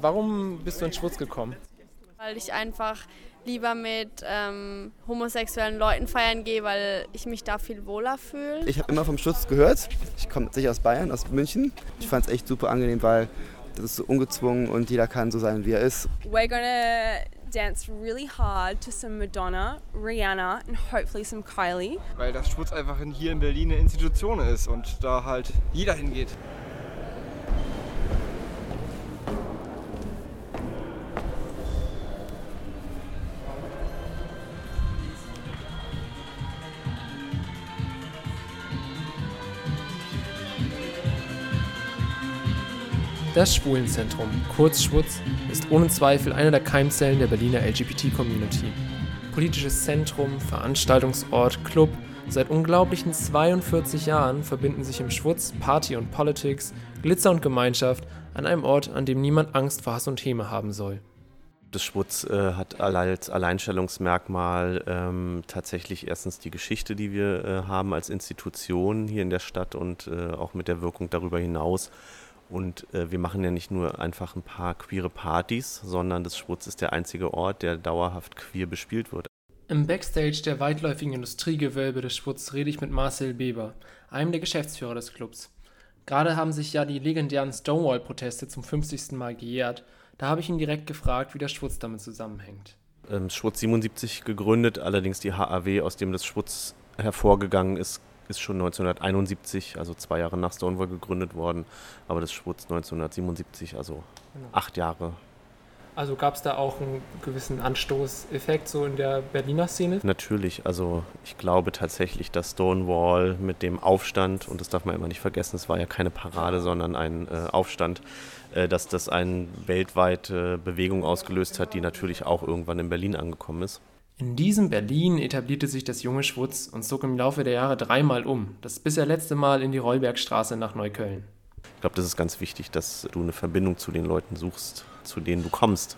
Warum bist du in Schwutz gekommen? Weil ich einfach lieber mit ähm, homosexuellen Leuten feiern gehe, weil ich mich da viel wohler fühle. Ich habe immer vom Schutz gehört. Ich komme sicher aus Bayern, aus München. Ich fand es echt super angenehm, weil das ist so ungezwungen und jeder kann so sein, wie er ist. We're gonna dance really hard to some Madonna, Rihanna and hopefully some Kylie. Weil das Schwutz einfach hier in Berlin eine Institution ist und da halt jeder hingeht. Das Schwulenzentrum, kurz Schwutz, ist ohne Zweifel eine der Keimzellen der Berliner LGBT-Community. Politisches Zentrum, Veranstaltungsort, Club, seit unglaublichen 42 Jahren verbinden sich im Schwutz Party und Politics, Glitzer und Gemeinschaft an einem Ort, an dem niemand Angst vor Hass und Häme haben soll. Das Schwutz äh, hat als Alleinstellungsmerkmal ähm, tatsächlich erstens die Geschichte, die wir äh, haben als Institution hier in der Stadt und äh, auch mit der Wirkung darüber hinaus. Und äh, wir machen ja nicht nur einfach ein paar queere Partys, sondern das Schwutz ist der einzige Ort, der dauerhaft queer bespielt wird. Im Backstage der weitläufigen Industriegewölbe des Schwutz rede ich mit Marcel Beber, einem der Geschäftsführer des Clubs. Gerade haben sich ja die legendären Stonewall-Proteste zum 50. Mal gejährt. Da habe ich ihn direkt gefragt, wie der Schwutz damit zusammenhängt. Ähm, Schwutz 77 gegründet, allerdings die HAW, aus dem das Schwutz hervorgegangen ist, ist schon 1971, also zwei Jahre nach Stonewall gegründet worden, aber das Schwutz 1977, also genau. acht Jahre. Also gab es da auch einen gewissen Anstoßeffekt so in der Berliner Szene? Natürlich, also ich glaube tatsächlich, dass Stonewall mit dem Aufstand, und das darf man immer nicht vergessen, es war ja keine Parade, sondern ein äh, Aufstand, äh, dass das eine weltweite Bewegung ausgelöst hat, die natürlich auch irgendwann in Berlin angekommen ist. In diesem Berlin etablierte sich das junge Schwutz und zog im Laufe der Jahre dreimal um, das bisher letzte Mal in die Rollbergstraße nach Neukölln. Ich glaube, das ist ganz wichtig, dass du eine Verbindung zu den Leuten suchst, zu denen du kommst.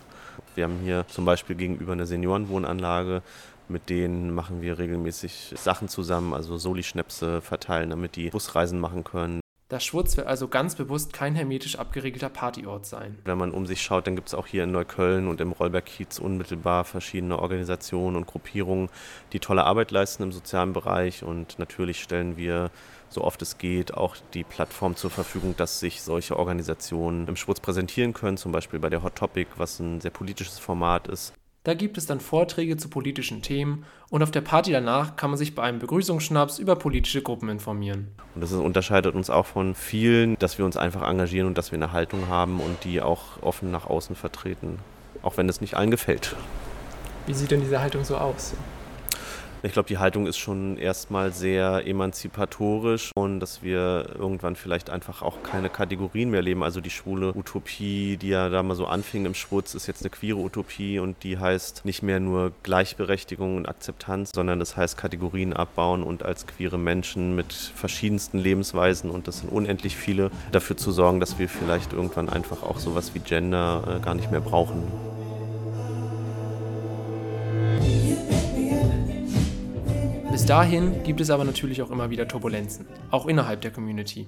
Wir haben hier zum Beispiel gegenüber eine Seniorenwohnanlage, mit denen machen wir regelmäßig Sachen zusammen, also Soli-Schnäpse verteilen, damit die Busreisen machen können. Das Schwutz wird also ganz bewusst kein hermetisch abgeriegelter Partyort sein. Wenn man um sich schaut, dann gibt es auch hier in Neukölln und im Rollberg-Kiez unmittelbar verschiedene Organisationen und Gruppierungen, die tolle Arbeit leisten im sozialen Bereich. Und natürlich stellen wir, so oft es geht, auch die Plattform zur Verfügung, dass sich solche Organisationen im Schwutz präsentieren können, zum Beispiel bei der Hot Topic, was ein sehr politisches Format ist. Da gibt es dann Vorträge zu politischen Themen und auf der Party danach kann man sich bei einem Begrüßungsschnaps über politische Gruppen informieren. Und das unterscheidet uns auch von vielen, dass wir uns einfach engagieren und dass wir eine Haltung haben und die auch offen nach außen vertreten, auch wenn es nicht allen gefällt. Wie sieht denn diese Haltung so aus? Ich glaube, die Haltung ist schon erstmal sehr emanzipatorisch und dass wir irgendwann vielleicht einfach auch keine Kategorien mehr leben. Also die schwule Utopie, die ja da mal so anfing im Schwutz, ist jetzt eine queere Utopie und die heißt nicht mehr nur Gleichberechtigung und Akzeptanz, sondern das heißt Kategorien abbauen und als queere Menschen mit verschiedensten Lebensweisen und das sind unendlich viele, dafür zu sorgen, dass wir vielleicht irgendwann einfach auch sowas wie Gender äh, gar nicht mehr brauchen. Bis dahin gibt es aber natürlich auch immer wieder Turbulenzen, auch innerhalb der Community.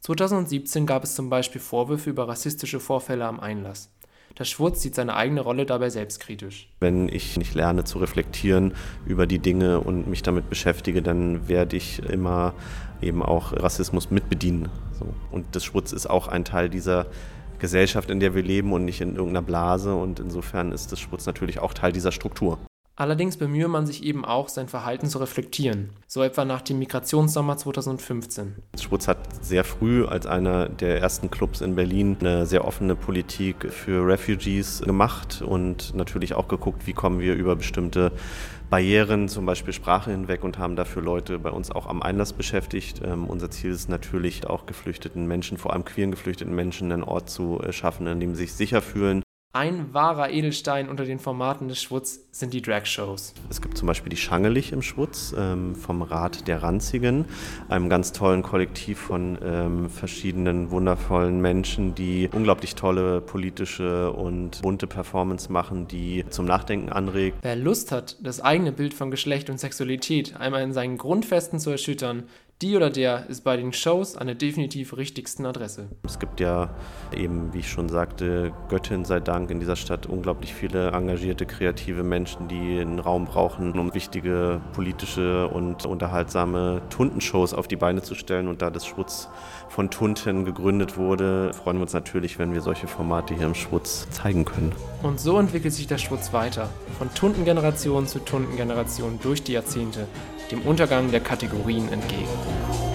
2017 gab es zum Beispiel Vorwürfe über rassistische Vorfälle am Einlass. Der Schwurz sieht seine eigene Rolle dabei selbstkritisch. Wenn ich nicht lerne zu reflektieren über die Dinge und mich damit beschäftige, dann werde ich immer eben auch Rassismus mitbedienen. Und das Schwutz ist auch ein Teil dieser Gesellschaft, in der wir leben und nicht in irgendeiner Blase. Und insofern ist das Schwutz natürlich auch Teil dieser Struktur. Allerdings bemühe man sich eben auch, sein Verhalten zu reflektieren, so etwa nach dem Migrationssommer 2015. Schwutz hat sehr früh als einer der ersten Clubs in Berlin eine sehr offene Politik für Refugees gemacht und natürlich auch geguckt, wie kommen wir über bestimmte Barrieren, zum Beispiel Sprache hinweg und haben dafür Leute bei uns auch am Einlass beschäftigt. Ähm, unser Ziel ist natürlich auch geflüchteten Menschen, vor allem queeren geflüchteten Menschen, einen Ort zu äh, schaffen, in dem sie sich sicher fühlen ein wahrer Edelstein unter den Formaten des Schwutz sind die Drag-Shows. Es gibt zum Beispiel die Schangelich im Schwutz ähm, vom Rat der Ranzigen, einem ganz tollen Kollektiv von ähm, verschiedenen wundervollen Menschen, die unglaublich tolle politische und bunte Performance machen, die zum Nachdenken anregt. Wer Lust hat, das eigene Bild von Geschlecht und Sexualität einmal in seinen Grundfesten zu erschüttern, Die oder der ist bei den Shows an der definitiv richtigsten Adresse. Es gibt ja eben, wie ich schon sagte, Göttin sei Dank in dieser Stadt unglaublich viele engagierte, kreative Menschen, die einen Raum brauchen, um wichtige politische und unterhaltsame Tuntenshows auf die Beine zu stellen. Und da das Schwutz von Tunten gegründet wurde, freuen wir uns natürlich, wenn wir solche Formate hier im Schwutz zeigen können. Und so entwickelt sich der Schwutz weiter, von Tuntengeneration zu Tuntengeneration durch die Jahrzehnte, dem Untergang der Kategorien entgegen.